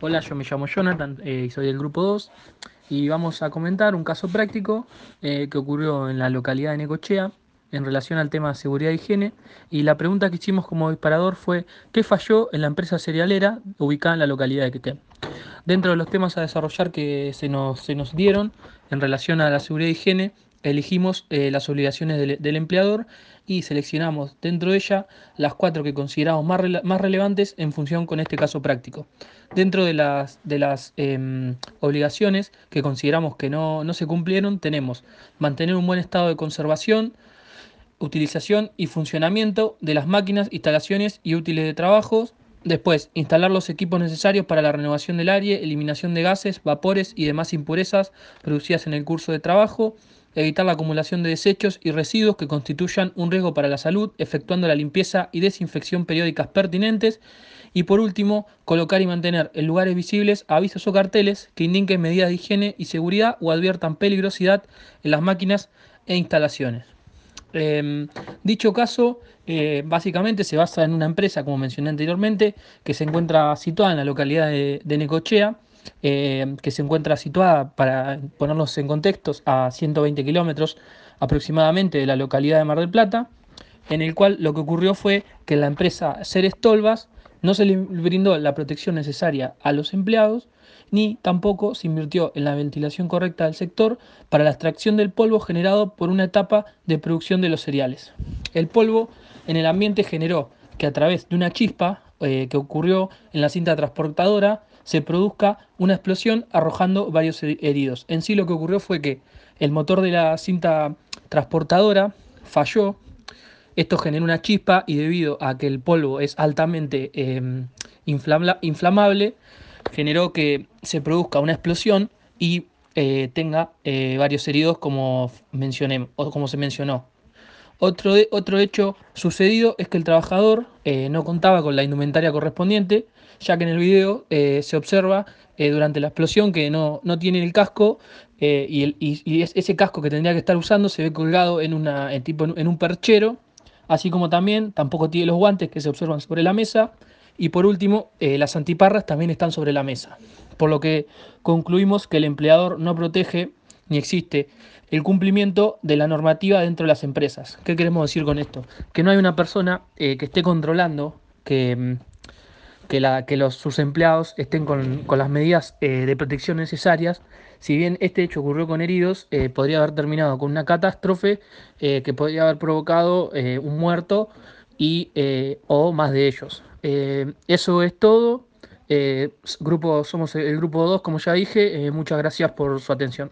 Hola, yo me llamo Jonathan eh, y soy del grupo 2 y vamos a comentar un caso práctico eh, que ocurrió en la localidad de Necochea en relación al tema de seguridad e higiene y la pregunta que hicimos como disparador fue ¿qué falló en la empresa cerealera ubicada en la localidad de Quequén? Dentro de los temas a desarrollar que se nos, se nos dieron en relación a la seguridad e higiene elegimos eh, las obligaciones del, empleador y seleccionamos dentro de ella las cuatro que consideramos más, más relevantes en función con este caso práctico. Dentro de las, de las em, obligaciones que consideramos que no, no se cumplieron tenemos mantener un buen estado de conservación, utilización y funcionamiento de las máquinas, instalaciones y útiles de trabajo, Después, instalar los equipos necesarios para la renovación del aire, eliminación de gases, vapores y demás impurezas producidas en el curso de trabajo, evitar la acumulación de desechos y residuos que constituyan un riesgo para la salud, efectuando la limpieza y desinfección periódicas pertinentes, y por último, colocar y mantener en lugares visibles avisos o carteles que indiquen medidas de higiene y seguridad o adviertan peligrosidad en las máquinas e instalaciones. Em, dicho caso, eh, básicamente se basa en una empresa, como mencioné anteriormente, que se encuentra situada en la localidad de, Necochea, eh, que se encuentra situada, para ponerlos en contextos, a 120 kilómetros aproximadamente de la localidad de Mar del Plata, en el cual lo que ocurrió fue que la empresa Ceres Tolvas no se le brindó la protección necesaria a los empleados, ni tampoco se invirtió en la ventilación correcta del sector para la extracción del polvo generado por una etapa de producción de los cereales. El polvo en el ambiente generó que a través de una chispa eh, que ocurrió en la cinta transportadora se produzca una explosión arrojando varios heridos. En sí lo que ocurrió fue que el motor de la cinta transportadora falló, esto generó una chispa y debido a que el polvo es altamente em, inflamable, generó que se produzca una explosión y eh, tenga eh, varios heridos como o como se mencionó. Otro, otro hecho sucedido es que el trabajador eh, no contaba con la indumentaria correspondiente, ya que en el video se observa durante la explosión que no, no tiene el casco y, ese casco que tendría que estar usando se ve colgado en, una, tipo, en un perchero así como también tampoco tiene los guantes que se observan sobre la mesa y por último eh, las antiparras también están sobre la mesa, por lo que concluimos que el empleador no protege ni existe el cumplimiento de la normativa dentro de las empresas. ¿Qué queremos decir con esto? Que no hay una persona eh, que esté controlando que, mm, que, los, sus empleados estén con, las medidas eh, de protección necesarias. Si bien este hecho ocurrió con heridos, eh, podría haber terminado con una catástrofe eh, que podría haber provocado un muerto y, o más de ellos. eso es todo. grupo, somos el grupo 2, como ya dije. muchas gracias por su atención.